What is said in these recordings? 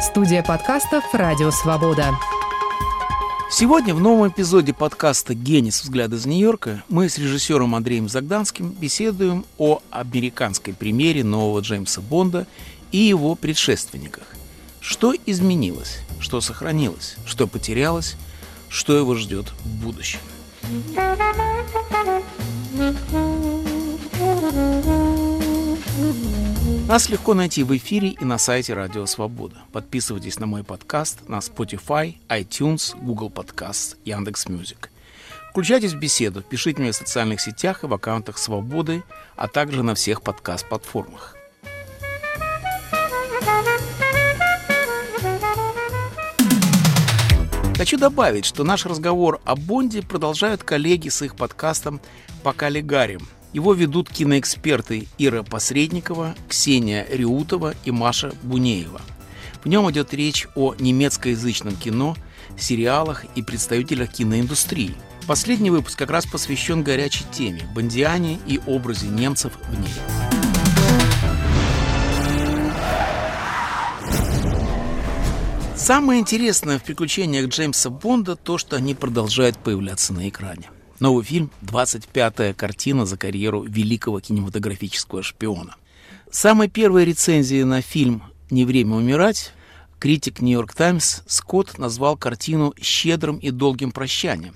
Студия подкастов «Радио Свобода». Сегодня в новом эпизоде подкаста «Генис. Взгляд из Нью-Йорка» мы с режиссером Андреем Загданским беседуем о американской премьере нового Джеймса Бонда и его предшественниках. Что изменилось, что сохранилось, что потерялось, что его ждет в будущем. Нас легко найти в эфире и на сайте Радио Свобода. Подписывайтесь на мой подкаст на Spotify, iTunes, Google Podcast, Яндекс.Music. Включайтесь в беседу, пишите мне в социальных сетях и в аккаунтах Свободы, а также на всех подкаст-платформах. Хочу добавить, что наш разговор о Бонде продолжают коллеги с их подкастом «Пока легарим», его ведут киноэксперты Ира Посредникова, Ксения Риутова и Маша Бунеева. В нем идет речь о немецкоязычном кино, сериалах и представителях киноиндустрии. Последний выпуск как раз посвящен горячей теме – Бондиане и образе немцев в ней. Самое интересное в приключениях Джеймса Бонда то, что они продолжают появляться на экране. Новый фильм – 25-я картина за карьеру великого кинематографического шпиона. Самой первой рецензией на фильм «Не время умирать» критик «Нью-Йорк Таймс» Скотт назвал картину «щедрым и долгим прощанием».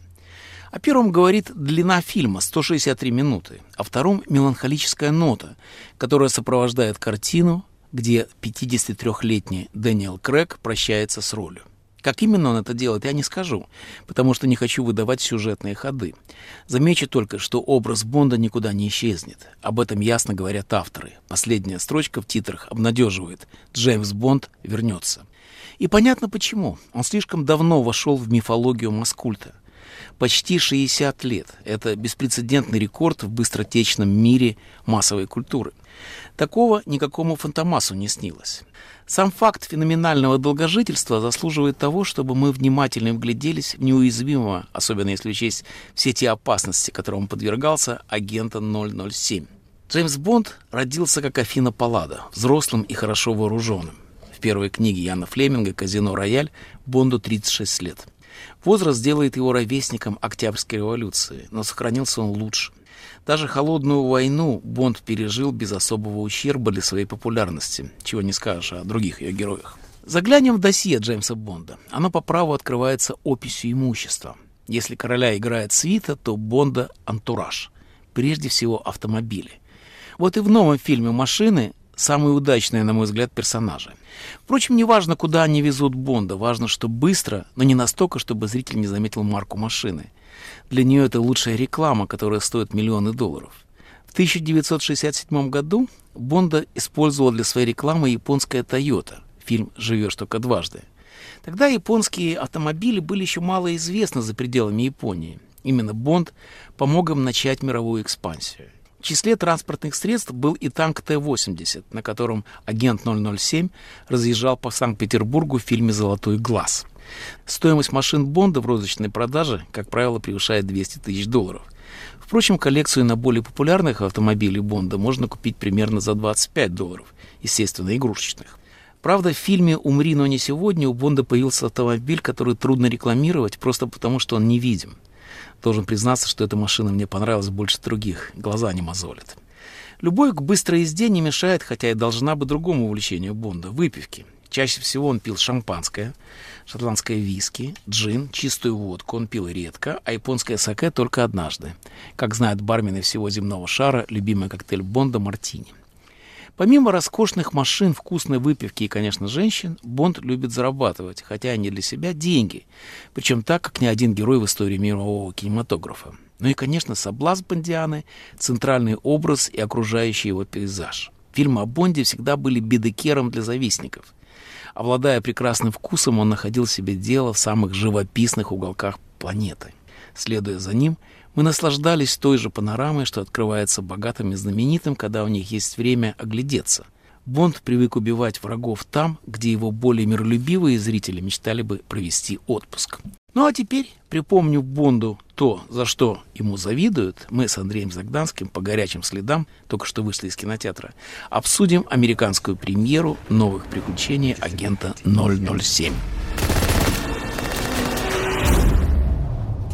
О первом говорит длина фильма – 163 минуты, о втором – меланхолическая нота, которая сопровождает картину, где 53-летний Дэниел Крэг прощается с ролью. Как именно он это делает, я не скажу, потому что не хочу выдавать сюжетные ходы. Замечу только, что образ Бонда никуда не исчезнет. Об этом ясно говорят авторы. Последняя строчка в титрах обнадеживает. Джеймс Бонд вернется. И понятно почему. Он слишком давно вошел в мифологию маскульта. Почти 60 лет. Это беспрецедентный рекорд в быстротечном мире массовой культуры. Такого никакому фантомасу не снилось. Сам факт феноменального долгожительства заслуживает того, чтобы мы внимательно вгляделись в неуязвимого, особенно если учесть все те опасности, которым подвергался, агента 007. Джеймс Бонд родился как Афина Паллада, взрослым и хорошо вооруженным. В первой книге Яна Флеминга «Казино Рояль» Бонду 36 лет. Возраст делает его ровесником Октябрьской революции, но сохранился он лучше. Даже холодную войну Бонд пережил без особого ущерба для своей популярности, чего не скажешь о других ее героях. Заглянем в досье Джеймса Бонда. Оно по праву открывается описью имущества. Если короля играет свита, то Бонда — антураж. Прежде всего автомобили. Вот и в новом фильме «Машины» самые удачные, на мой взгляд, персонажи. Впрочем, не важно, куда они везут Бонда, важно, что быстро, но не настолько, чтобы зритель не заметил марку машины. Для нее это лучшая реклама, которая стоит миллионы долларов. В 1967 году Бонда использовала для своей рекламы японская Toyota. Фильм «Живешь только дважды». Тогда японские автомобили были еще мало известны за пределами Японии. Именно Бонд помог им начать мировую экспансию. В числе транспортных средств был и танк Т-80, на котором агент 007 разъезжал по Санкт-Петербургу в фильме «Золотой глаз». Стоимость машин Бонда в розничной продаже, как правило, превышает 200 тысяч долларов. Впрочем, коллекцию на более популярных автомобилей Бонда можно купить примерно за 25 долларов, естественно, игрушечных. Правда, в фильме «Умри, но не сегодня» у Бонда появился автомобиль, который трудно рекламировать, просто потому что он невидим. Должен признаться, что эта машина мне понравилась больше других, глаза не мозолят. Любой к быстрой езде не мешает, хотя и должна бы другому увлечению Бонда – выпивки. Чаще всего он пил шампанское, шотландское виски, джин, чистую водку он пил редко, а японское саке только однажды. Как знают бармены всего земного шара, любимый коктейль Бонда – мартини. Помимо роскошных машин, вкусной выпивки и, конечно, женщин, Бонд любит зарабатывать, хотя не для себя, деньги. Причем так, как ни один герой в истории мирового кинематографа. Ну и, конечно, соблазн Бондианы, центральный образ и окружающий его пейзаж. Фильмы о Бонде всегда были бедекером для завистников. Обладая прекрасным вкусом, он находил себе дело в самых живописных уголках планеты. Следуя за ним, мы наслаждались той же панорамой, что открывается богатым и знаменитым, когда у них есть время оглядеться. Бонд привык убивать врагов там, где его более миролюбивые зрители мечтали бы провести отпуск. Ну а теперь припомню Бонду то, за что ему завидуют. Мы с Андреем Загданским по горячим следам, только что вышли из кинотеатра, обсудим американскую премьеру новых приключений агента 007.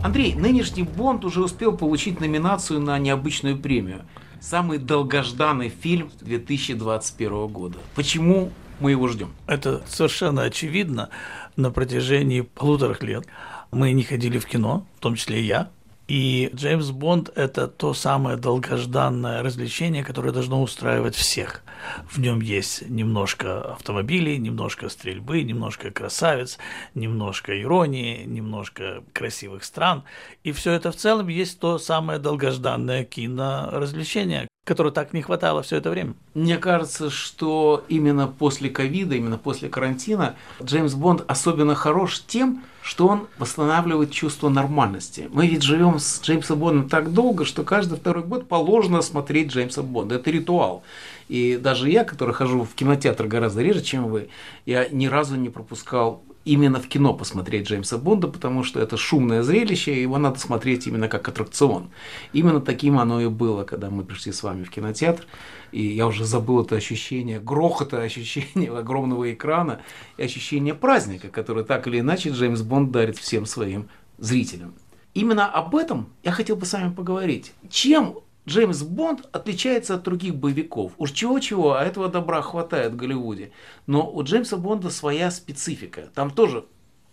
Андрей, нынешний Бонд уже успел получить номинацию на необычную премию. Самый долгожданный фильм 2021 года. Почему мы его ждем? Это совершенно очевидно. На протяжении полутора лет мы не ходили в кино, в том числе и я. И Джеймс Бонд – это то самое долгожданное развлечение, которое должно устраивать всех. В нем есть немножко автомобилей, немножко стрельбы, немножко красавиц, немножко иронии, немножко красивых стран. И все это в целом есть то самое долгожданное киноразвлечение, которого так не хватало все это время. Мне кажется, что именно после ковида, именно после карантина Джеймс Бонд особенно хорош тем, что он восстанавливает чувство нормальности. Мы ведь живем с Джеймсом Бондом так долго, что каждый второй год положено смотреть Джеймса Бонда. Это ритуал. И даже я, который хожу в кинотеатр гораздо реже, чем вы, я ни разу не пропускал именно в кино посмотреть Джеймса Бонда, потому что это шумное зрелище, и его надо смотреть именно как аттракцион. Именно таким оно и было, когда мы пришли с вами в кинотеатр, и я уже забыл это ощущение грохота, ощущение огромного экрана и ощущение праздника, который так или иначе Джеймс Бонд дарит всем своим зрителям. Именно об этом я хотел бы с вами поговорить. Чем Джеймс Бонд отличается от других боевиков. Уж чего-чего, а этого добра хватает в Голливуде. Но у Джеймса Бонда своя специфика. Там тоже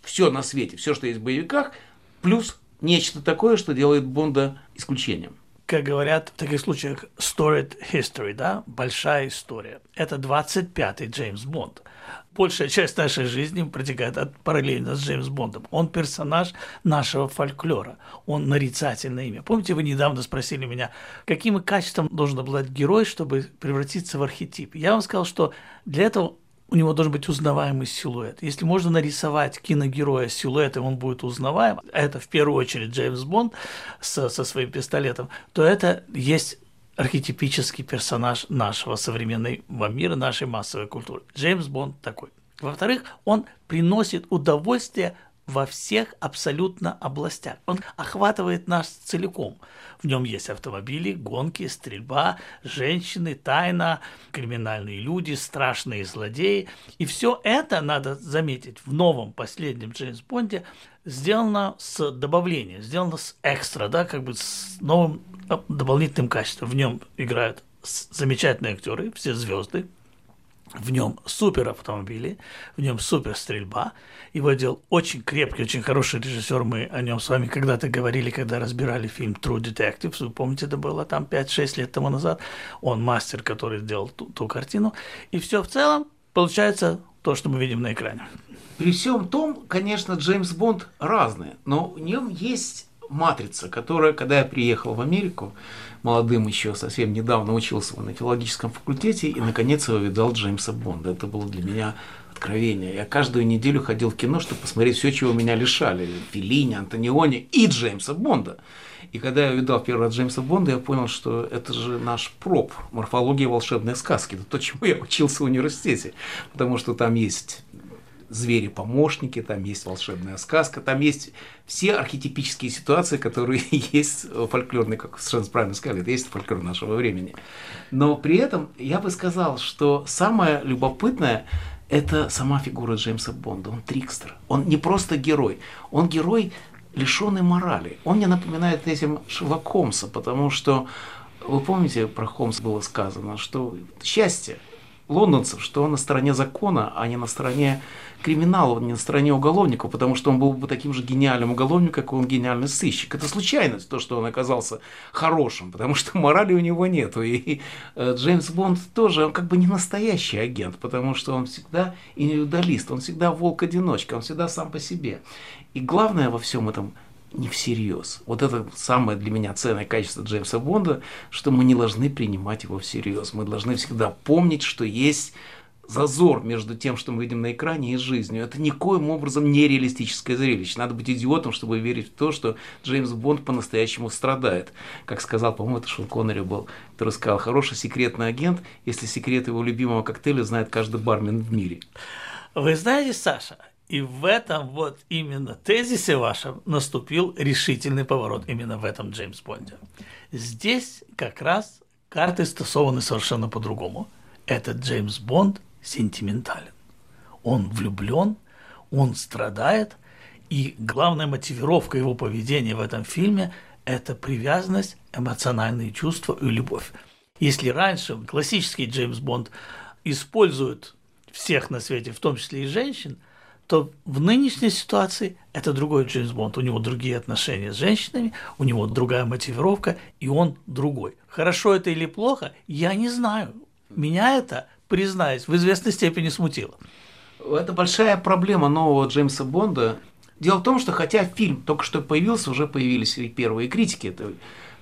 все на свете, все, что есть в боевиках, плюс нечто такое, что делает Бонда исключением. Как говорят в таких случаях, storied history, да, большая история. Это 25-й Джеймс Бонд большая часть нашей жизни протекает от, параллельно с Джеймс Бондом. Он персонаж нашего фольклора, он нарицательное имя. Помните, вы недавно спросили меня, каким качеством должен обладать герой, чтобы превратиться в архетип? Я вам сказал, что для этого у него должен быть узнаваемый силуэт. Если можно нарисовать киногероя силуэтом, он будет узнаваем, а это в первую очередь Джеймс Бонд со, со своим пистолетом, то это есть архетипический персонаж нашего современного мира, нашей массовой культуры. Джеймс Бонд такой. Во-вторых, он приносит удовольствие во всех абсолютно областях. Он охватывает нас целиком. В нем есть автомобили, гонки, стрельба, женщины, тайна, криминальные люди, страшные злодеи. И все это, надо заметить, в новом последнем Джеймс Бонде сделано с добавлением, сделано с экстра, да, как бы с новым дополнительным качеством. В нем играют замечательные актеры, все звезды, в нем супер автомобили, в нем супер стрельба. Его делал очень крепкий, очень хороший режиссер. Мы о нем с вами когда-то говорили, когда разбирали фильм True Detective. Вы помните, это было там 5-6 лет тому назад. Он мастер, который сделал ту, ту картину. И все в целом получается то, что мы видим на экране. При всем том, конечно, Джеймс Бонд разный, но в нем есть матрица, которая, когда я приехал в Америку, молодым еще совсем недавно учился на филологическом факультете и наконец его видал Джеймса Бонда. Это было для меня откровение. Я каждую неделю ходил в кино, чтобы посмотреть все, чего меня лишали. Филини, Антониони и Джеймса Бонда. И когда я видал первый раз Джеймса Бонда, я понял, что это же наш проб, морфология волшебной сказки. Это то, чему я учился в университете. Потому что там есть звери-помощники, там есть волшебная сказка, там есть все архетипические ситуации, которые есть фольклорные, как совершенно правильно сказали, это есть фольклор нашего времени. Но при этом я бы сказал, что самое любопытное это сама фигура Джеймса Бонда. Он трикстер. Он не просто герой. Он герой, лишенный морали. Он мне напоминает этим Шерлок Холмса, потому что вы помните, про Холмса было сказано, что счастье лондонцев, что он на стороне закона, а не на стороне криминала, не на стороне уголовников, потому что он был бы таким же гениальным уголовником, как он гениальный сыщик. Это случайность, то, что он оказался хорошим, потому что морали у него нету. И э, Джеймс Бонд тоже, он как бы не настоящий агент, потому что он всегда индивидуалист, он всегда волк-одиночка, он всегда сам по себе. И главное во всем этом не всерьез. Вот это самое для меня ценное качество Джеймса Бонда, что мы не должны принимать его всерьез. Мы должны всегда помнить, что есть зазор между тем, что мы видим на экране, и жизнью. Это никоим образом не реалистическое зрелище. Надо быть идиотом, чтобы верить в то, что Джеймс Бонд по-настоящему страдает. Как сказал, по-моему, это Шон Коннери был, который сказал, хороший секретный агент, если секрет его любимого коктейля знает каждый бармен в мире. Вы знаете, Саша, И в этом вот именно тезисе вашем наступил решительный поворот именно в этом Джеймс Бонде. Здесь как раз карты стасованы совершенно по-другому. Этот Джеймс Бонд сентиментален. Он влюблен, он страдает, и главная мотивировка его поведения в этом фильме – это привязанность, эмоциональные чувства и любовь. Если раньше классический Джеймс Бонд использует всех на свете, в том числе и женщин, то в нынешней ситуации это другой Джеймс Бонд. У него другие отношения с женщинами, у него другая мотивировка, и он другой. Хорошо это или плохо, я не знаю. Меня это, признаюсь, в известной степени смутило. Это большая проблема нового Джеймса Бонда. Дело в том, что хотя фильм только что появился, уже появились и первые критики этой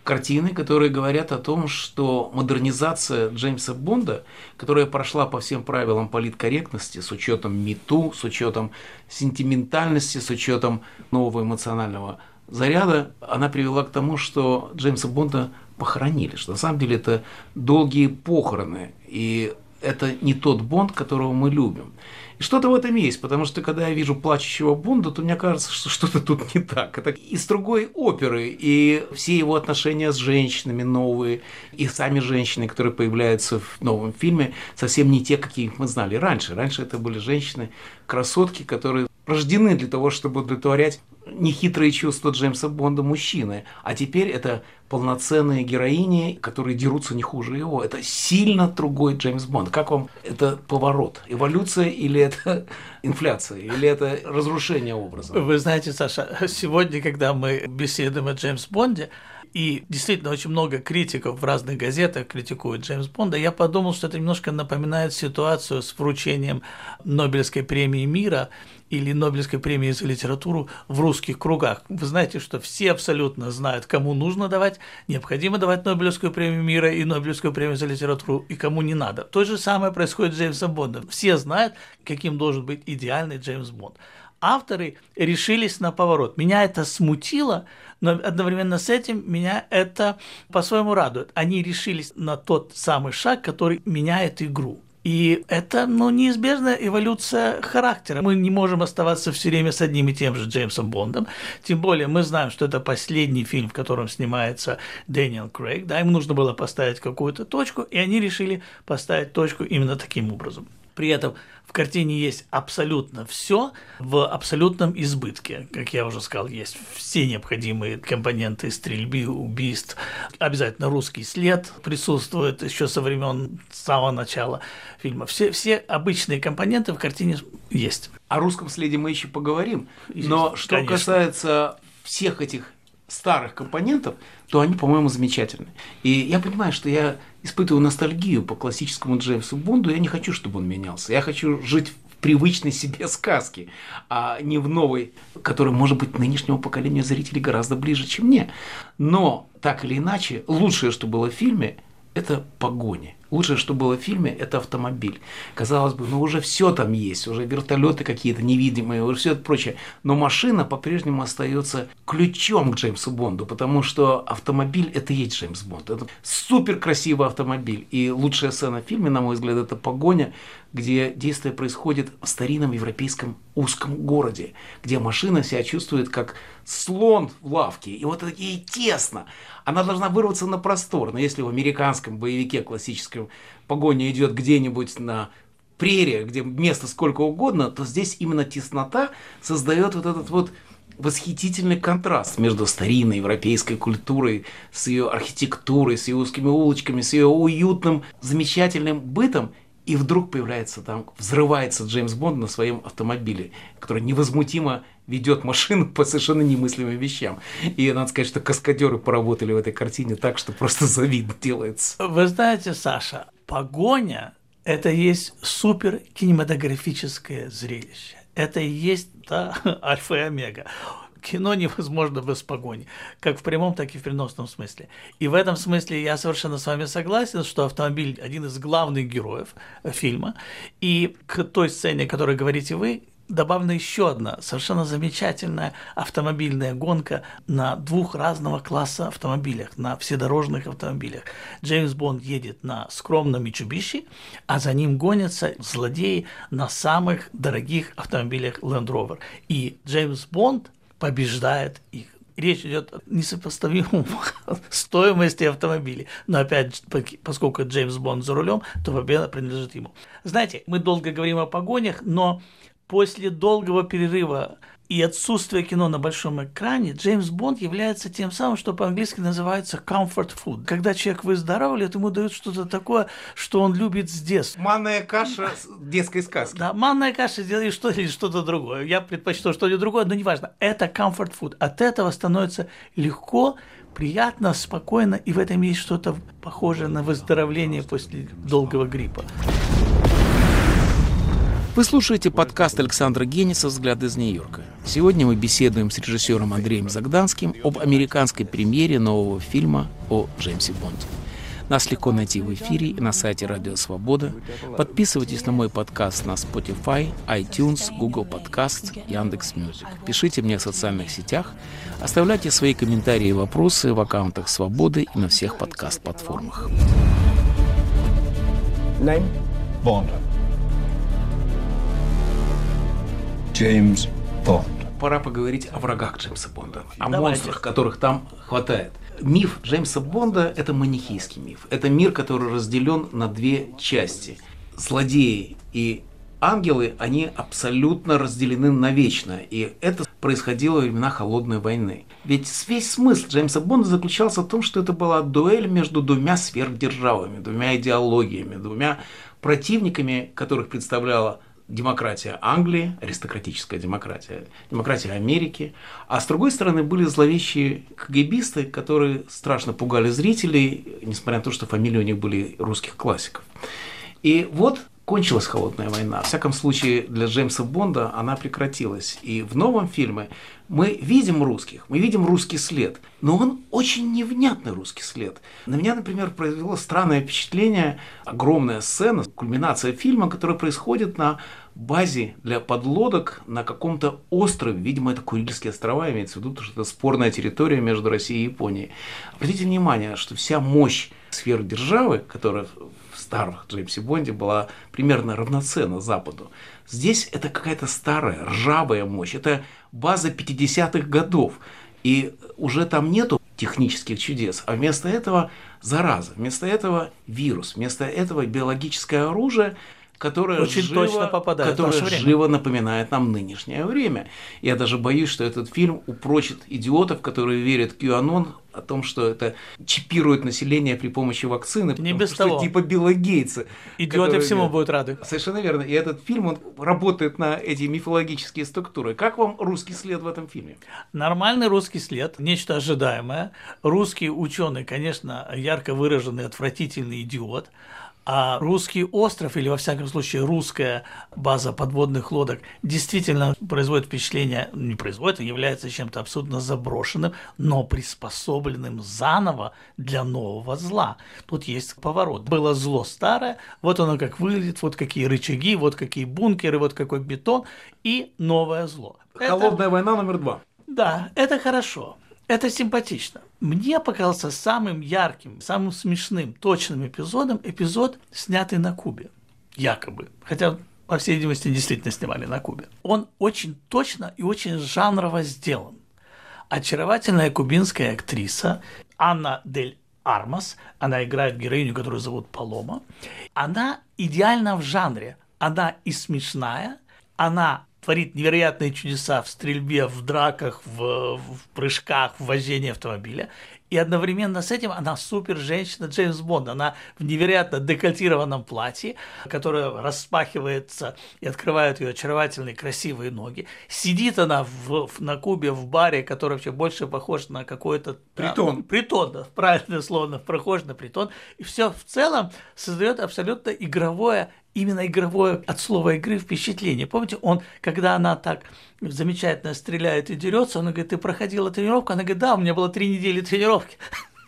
картины, которые говорят о том, что модернизация Джеймса Бонда, которая прошла по всем правилам политкорректности, с учетом МИТУ, с учетом сентиментальности, с учетом нового эмоционального заряда, она привела к тому, что Джеймса Бонда похоронили, что на самом деле это долгие похороны, и это не тот Бонд, которого мы любим. И что-то в этом есть, потому что когда я вижу плачущего Бонда, то мне кажется, что что-то тут не так. Это из другой оперы, и все его отношения с женщинами новые, и сами женщины, которые появляются в новом фильме, совсем не те, какие мы знали раньше. Раньше это были женщины, красотки, которые рождены для того, чтобы удовлетворять нехитрые чувства Джеймса Бонда мужчины, а теперь это полноценные героини, которые дерутся не хуже его. Это сильно другой Джеймс Бонд. Как вам это поворот? Эволюция или это инфляция? Или это разрушение образа? Вы знаете, Саша, сегодня, когда мы беседуем о Джеймс Бонде, и действительно очень много критиков в разных газетах критикуют Джеймс Бонда, я подумал, что это немножко напоминает ситуацию с вручением Нобелевской премии мира или Нобелевской премии за литературу в русских кругах. Вы знаете, что все абсолютно знают, кому нужно давать, необходимо давать Нобелевскую премию мира и Нобелевскую премию за литературу, и кому не надо. То же самое происходит с Джеймсом Бондом. Все знают, каким должен быть идеальный Джеймс Бонд. Авторы решились на поворот. Меня это смутило, но одновременно с этим меня это по-своему радует. Они решились на тот самый шаг, который меняет игру. И это, ну, неизбежная эволюция характера. Мы не можем оставаться все время с одним и тем же Джеймсом Бондом. Тем более мы знаем, что это последний фильм, в котором снимается Дэниел Крейг. Да, им нужно было поставить какую-то точку, и они решили поставить точку именно таким образом. При этом в картине есть абсолютно все в абсолютном избытке. Как я уже сказал, есть все необходимые компоненты стрельбы, убийств. Обязательно русский след присутствует еще со времен самого начала фильма. Все, все обычные компоненты в картине есть. О русском следе мы еще поговорим. Но что Конечно. касается всех этих старых компонентов, то они, по-моему, замечательны. И я понимаю, что я испытываю ностальгию по классическому Джеймсу Бонду, я не хочу, чтобы он менялся. Я хочу жить в привычной себе сказке, а не в новой, которая, может быть, нынешнему поколению зрителей гораздо ближе, чем мне. Но, так или иначе, лучшее, что было в фильме, это погони. Лучшее, что было в фильме, это автомобиль. Казалось бы, ну уже все там есть, уже вертолеты какие-то невидимые, уже все это прочее. Но машина по-прежнему остается ключом к Джеймсу Бонду, потому что автомобиль это и есть Джеймс Бонд. Это супер красивый автомобиль. И лучшая сцена в фильме, на мой взгляд, это погоня, где действие происходит в старинном европейском узком городе, где машина себя чувствует как слон в лавке. И вот ей тесно. Она должна вырваться на простор. Но если в американском боевике классическом погоня идет где-нибудь на прерии, где место сколько угодно, то здесь именно теснота создает вот этот вот восхитительный контраст между старинной европейской культурой, с ее архитектурой, с ее узкими улочками, с ее уютным, замечательным бытом. И вдруг появляется там, взрывается Джеймс Бонд на своем автомобиле, который невозмутимо ведет машину по совершенно немыслимым вещам. И надо сказать, что каскадеры поработали в этой картине так, что просто завидно делается. Вы знаете, Саша, погоня – это есть супер кинематографическое зрелище. Это и есть да, альфа и омега кино невозможно без погони, как в прямом, так и в переносном смысле. И в этом смысле я совершенно с вами согласен, что автомобиль один из главных героев фильма. И к той сцене, о которой говорите вы, добавлена еще одна совершенно замечательная автомобильная гонка на двух разного класса автомобилях, на вседорожных автомобилях. Джеймс Бонд едет на скромном Mitsubishi, а за ним гонятся злодеи на самых дорогих автомобилях Land Rover. И Джеймс Бонд побеждает их речь идет о несопоставимом стоимости автомобилей. Но опять, поскольку Джеймс Бонд за рулем, то победа принадлежит ему. Знаете, мы долго говорим о погонях, но после долгого перерыва и отсутствия кино на большом экране, Джеймс Бонд является тем самым, что по-английски называется comfort food. Когда человек выздоравливает, ему дают что-то такое, что он любит с детства. Манная каша детской сказки. Да, манная каша или что или что-то другое. Я предпочту что-нибудь другое, но неважно. Это comfort food. От этого становится легко, приятно, спокойно, и в этом есть что-то похожее на выздоровление после долгого гриппа. Вы слушаете подкаст Александра Гениса «Взгляд из Нью-Йорка». Сегодня мы беседуем с режиссером Андреем Загданским об американской премьере нового фильма о Джеймсе Бонде. Нас легко найти в эфире и на сайте Радио Свобода. Подписывайтесь на мой подкаст на Spotify, iTunes, Google Podcast, Яндекс.Music. Пишите мне в социальных сетях, оставляйте свои комментарии и вопросы в аккаунтах Свободы и на всех подкаст-платформах. Name? Bond. Джеймс Бонд. Пора поговорить о врагах Джеймса Бонда, о Давайте. монстрах, которых там хватает. Миф Джеймса Бонда – это манихейский миф. Это мир, который разделен на две части. Злодеи и ангелы, они абсолютно разделены навечно. И это происходило во времена Холодной войны. Ведь весь смысл Джеймса Бонда заключался в том, что это была дуэль между двумя сверхдержавами, двумя идеологиями, двумя противниками, которых представляла демократия Англии, аристократическая демократия, демократия Америки, а с другой стороны были зловещие КГБисты, которые страшно пугали зрителей, несмотря на то, что фамилии у них были русских классиков. И вот кончилась холодная война. В всяком случае, для Джеймса Бонда она прекратилась. И в новом фильме мы видим русских, мы видим русский след, но он очень невнятный русский след. На меня, например, произвело странное впечатление огромная сцена, кульминация фильма, которая происходит на базе для подлодок на каком-то острове, видимо, это Курильские острова, имеется в виду, что это спорная территория между Россией и Японией. Обратите внимание, что вся мощь сфер державы, которая в старых Джеймсе Бонде была примерно равноценна Западу. Здесь это какая-то старая, ржавая мощь, это база 50-х годов. И уже там нету технических чудес, а вместо этого зараза, вместо этого вирус, вместо этого биологическое оружие, которое Очень живо, точно попадает в которое наше время. живо напоминает нам нынешнее время. Я даже боюсь, что этот фильм упрочит идиотов, которые верят в QAnon, о том, что это чипирует население при помощи вакцины. Не без что того. Типа Билла Гейтса. Идиоты который всему будут рады. Совершенно верно. И этот фильм, он работает на эти мифологические структуры. Как вам русский след в этом фильме? Нормальный русский след, нечто ожидаемое. Русский ученый, конечно, ярко выраженный, отвратительный идиот. А русский остров, или во всяком случае русская база подводных лодок, действительно производит впечатление, не производит, а является чем-то абсолютно заброшенным, но приспособленным заново для нового зла. Тут есть поворот. Было зло старое, вот оно как выглядит, вот какие рычаги, вот какие бункеры, вот какой бетон, и новое зло. Это- Холодная война номер два. да, это хорошо. Это симпатично. Мне показался самым ярким, самым смешным, точным эпизодом эпизод, снятый на Кубе. Якобы. Хотя, по всей видимости, действительно снимали на Кубе. Он очень точно и очень жанрово сделан. Очаровательная кубинская актриса Анна Дель Армас, она играет героиню, которую зовут Палома, она идеально в жанре. Она и смешная, она творит невероятные чудеса в стрельбе, в драках, в, в прыжках, в вождении автомобиля. И одновременно с этим она супер женщина Джеймс Бонд. Она в невероятно декольтированном платье, которое распахивается и открывает ее очаровательные красивые ноги. Сидит она в, в- на Кубе в баре, который вообще больше похож на какой-то... Притон. Да, притон, да, правильное слово, похож на притон. И все в целом создает абсолютно игровое именно игровое от слова игры впечатление. Помните, он, когда она так замечательно стреляет и дерется, он говорит, ты проходила тренировку? Она говорит, да, у меня было три недели тренировки.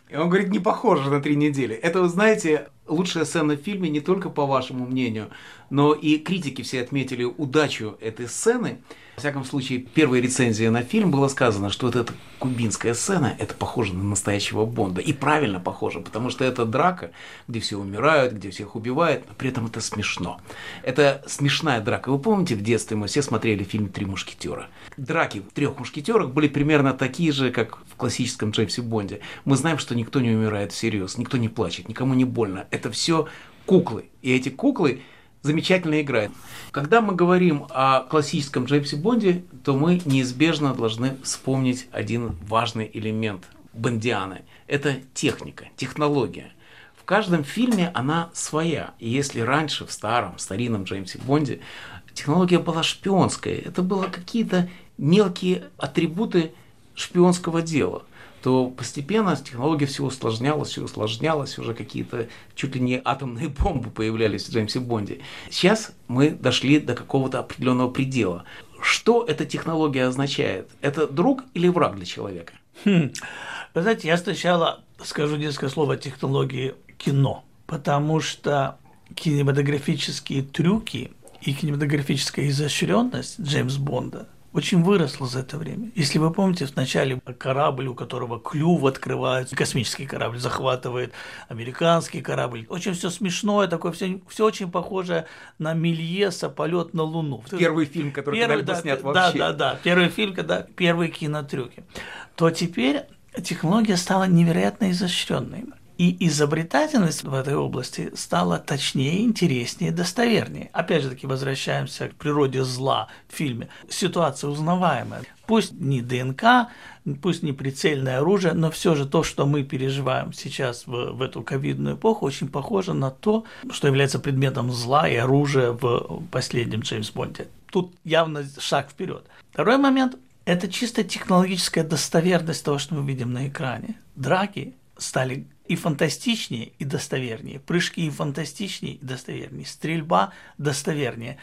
И он говорит, не похоже на три недели. Это, вы знаете, лучшая сцена в фильме не только по вашему мнению, но и критики все отметили удачу этой сцены. В всяком случае, в первой рецензии на фильм было сказано, что вот эта кубинская сцена, это похоже на настоящего Бонда. И правильно похоже, потому что это драка, где все умирают, где всех убивают, но при этом это смешно. Это смешная драка. Вы помните, в детстве мы все смотрели фильм «Три мушкетера». Драки в «Трех мушкетерах» были примерно такие же, как в классическом Джеймсе Бонде. Мы знаем, что никто не умирает всерьез, никто не плачет, никому не больно. Это все куклы. И эти куклы замечательно играет. Когда мы говорим о классическом Джеймсе Бонде, то мы неизбежно должны вспомнить один важный элемент Бондианы. Это техника, технология. В каждом фильме она своя. И если раньше, в старом, старинном Джеймсе Бонде, технология была шпионская, это были какие-то мелкие атрибуты шпионского дела – то постепенно технология все усложнялась, все усложнялась, уже какие-то чуть ли не атомные бомбы появлялись в Джеймсе Бонде. Сейчас мы дошли до какого-то определенного предела. Что эта технология означает? Это друг или враг для человека? Хм. Вы знаете, я сначала скажу несколько слов о технологии кино, потому что кинематографические трюки и кинематографическая изощренность Джеймс Бонда очень выросла за это время. Если вы помните, в начале корабль, у которого клюв открывается, космический корабль захватывает американский корабль. Очень все смешное, такое все, все очень похоже на Мильеса «Полет на Луну». Первый фильм, который первый, да, снят да, вообще. Да, да, да. Первый фильм, когда первые кинотрюки. То теперь технология стала невероятно изощренной. И изобретательность в этой области стала точнее, интереснее, достовернее. Опять же таки возвращаемся к природе зла в фильме. Ситуация узнаваемая. Пусть не ДНК, пусть не прицельное оружие, но все же то, что мы переживаем сейчас в, в эту ковидную эпоху, очень похоже на то, что является предметом зла и оружия в последнем Джеймс Бонде. Тут явно шаг вперед. Второй момент – это чисто технологическая достоверность того, что мы видим на экране. Драки стали и фантастичнее, и достовернее. Прыжки и фантастичнее, и достовернее. Стрельба достовернее.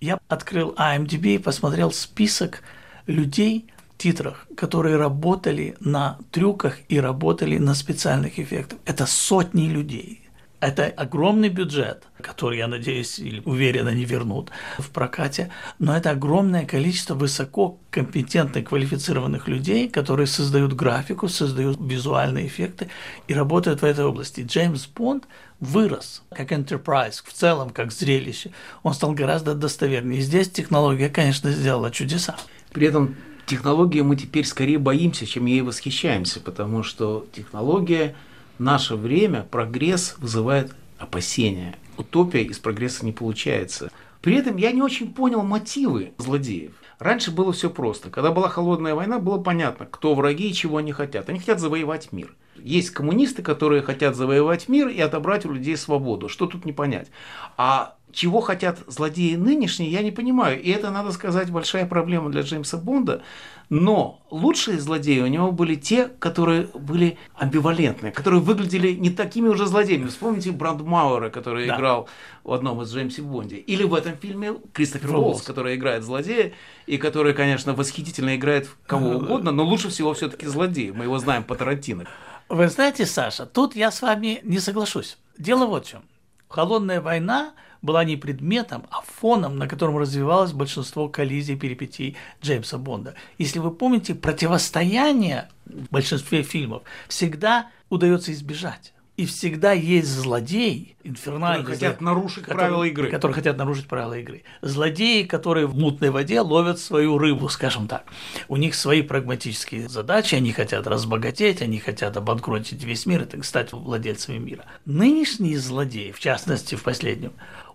Я открыл IMDb и посмотрел список людей в титрах, которые работали на трюках и работали на специальных эффектах. Это сотни людей. Это огромный бюджет, который, я надеюсь, или уверен, они вернут в прокате, но это огромное количество высоко компетентных, квалифицированных людей, которые создают графику, создают визуальные эффекты и работают в этой области. Джеймс Бонд вырос как enterprise, в целом как зрелище. Он стал гораздо достовернее. И здесь технология, конечно, сделала чудеса. При этом технологии мы теперь скорее боимся, чем ей восхищаемся, потому что технология – наше время прогресс вызывает опасения. Утопия из прогресса не получается. При этом я не очень понял мотивы злодеев. Раньше было все просто. Когда была холодная война, было понятно, кто враги и чего они хотят. Они хотят завоевать мир. Есть коммунисты, которые хотят завоевать мир и отобрать у людей свободу. Что тут не понять? А чего хотят злодеи нынешние, я не понимаю. И это, надо сказать, большая проблема для Джеймса Бонда. Но лучшие злодеи у него были те, которые были амбивалентные, которые выглядели не такими уже злодеями. Вспомните Брандмауэра, который да. играл в одном из Джеймса Бонде. Или в этом фильме Кристофер Уоллс, который играет злодея, и который, конечно, восхитительно играет кого угодно, но лучше всего все таки злодей. Мы его знаем по Тарантино. Вы знаете, Саша, тут я с вами не соглашусь. Дело вот в чем. Холодная война была не предметом, а фоном, на котором развивалось большинство коллизий перипетий Джеймса Бонда. Если вы помните, противостояние в большинстве фильмов всегда удается избежать. И всегда есть злодей, инфернальный. Которые хотят зло... нарушить которые, правила игры. Которые хотят нарушить правила игры. Злодеи, которые в мутной воде ловят свою рыбу, скажем так. У них свои прагматические задачи, они хотят разбогатеть, они хотят обанкротить весь мир и стать владельцами мира. Нынешние злодеи, в частности в последнем,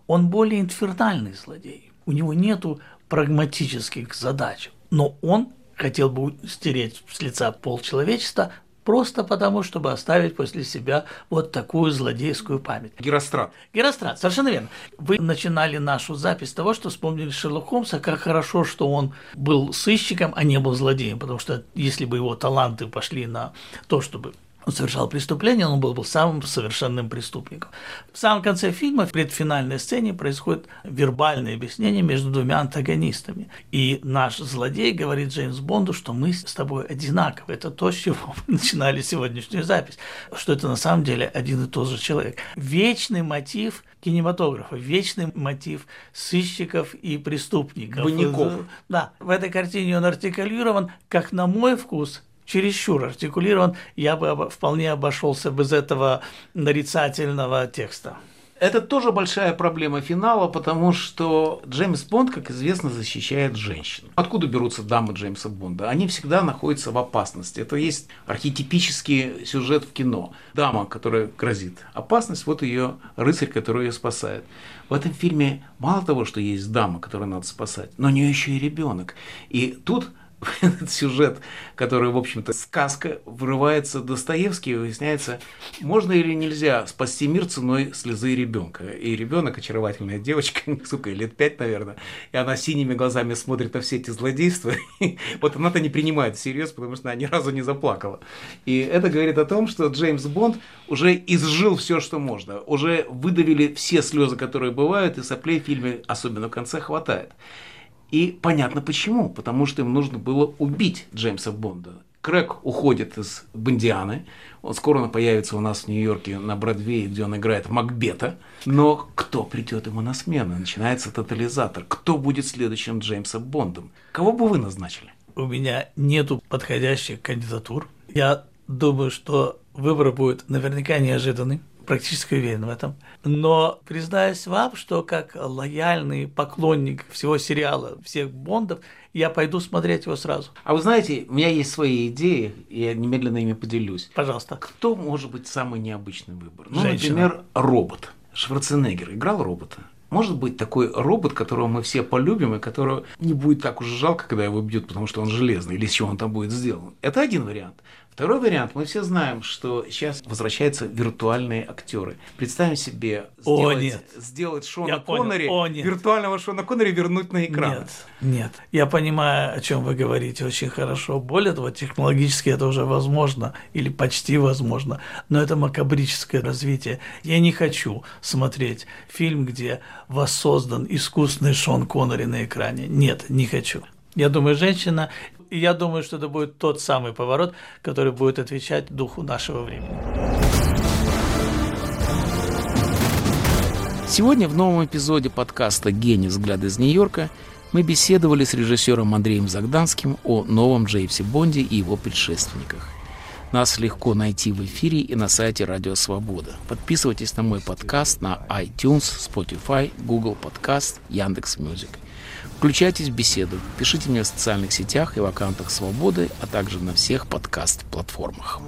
он более инфернальный злодей. У него нету прагматических задач, но он хотел бы стереть с лица полчеловечества просто потому, чтобы оставить после себя вот такую злодейскую память. Герострат. Герострат, совершенно верно. Вы начинали нашу запись с того, что вспомнили Шерлок Холмса, как хорошо, что он был сыщиком, а не был злодеем, потому что если бы его таланты пошли на то, чтобы он совершал преступление, он был, был самым совершенным преступником. В самом конце фильма, в предфинальной сцене, происходит вербальное объяснение между двумя антагонистами. И наш злодей говорит Джеймс Бонду, что мы с тобой одинаковы. Это то, с чего мы начинали сегодняшнюю запись, что это на самом деле один и тот же человек. Вечный мотив кинематографа, вечный мотив сыщиков и преступников. Двойников. Да, в этой картине он артикулирован, как на мой вкус, чересчур артикулирован, я бы вполне обошелся без этого нарицательного текста. Это тоже большая проблема финала, потому что Джеймс Бонд, как известно, защищает женщин. Откуда берутся дамы Джеймса Бонда? Они всегда находятся в опасности. Это есть архетипический сюжет в кино. Дама, которая грозит опасность, вот ее рыцарь, который ее спасает. В этом фильме мало того, что есть дама, которую надо спасать, но у нее еще и ребенок. И тут этот сюжет, который, в общем-то, сказка, врывается Достоевский, и выясняется, можно или нельзя спасти мир ценой слезы ребенка. И ребенок, очаровательная девочка, сука, лет пять, наверное, и она синими глазами смотрит на все эти злодейства. вот она-то не принимает всерьез, потому что она ни разу не заплакала. И это говорит о том, что Джеймс Бонд уже изжил все, что можно, уже выдавили все слезы, которые бывают, и соплей в фильме, особенно в конце, хватает. И понятно почему. Потому что им нужно было убить Джеймса Бонда. Крэг уходит из Бондианы. Он скоро появится у нас в Нью-Йорке на Бродвее, где он играет Макбета. Но кто придет ему на смену? Начинается тотализатор. Кто будет следующим Джеймсом Бондом? Кого бы вы назначили? У меня нету подходящих кандидатур. Я думаю, что выбор будет наверняка неожиданный практически уверен в этом. Но признаюсь вам, что как лояльный поклонник всего сериала, всех Бондов, я пойду смотреть его сразу. А вы знаете, у меня есть свои идеи, и я немедленно ими поделюсь. Пожалуйста. Кто может быть самый необычный выбор? Ну, Женщина. например, робот. Шварценеггер играл робота. Может быть такой робот, которого мы все полюбим, и которого не будет так уж жалко, когда его бьют, потому что он железный, или из чего он там будет сделан. Это один вариант. Второй вариант. Мы все знаем, что сейчас возвращаются виртуальные актеры. Представим себе О, сделать, нет. сделать Шона Я понял. Коннери, О, нет. виртуального Шона Коннери вернуть на экран. Нет, нет. Я понимаю, о чем вы говорите очень хорошо. Более того, технологически это уже возможно или почти возможно, но это макабрическое развитие. Я не хочу смотреть фильм, где воссоздан искусственный Шон Коннери на экране. Нет, не хочу. Я думаю, женщина, и я думаю, что это будет тот самый поворот, который будет отвечать духу нашего времени. Сегодня в новом эпизоде подкаста «Генис. Взгляд из Нью-Йорка» мы беседовали с режиссером Андреем Загданским о новом Джеймсе Бонде и его предшественниках. Нас легко найти в эфире и на сайте Радио Свобода. Подписывайтесь на мой подкаст на iTunes, Spotify, Google Podcast, Яндекс.Music. Включайтесь в беседу, пишите мне в социальных сетях и в аккаунтах Свободы, а также на всех подкаст-платформах.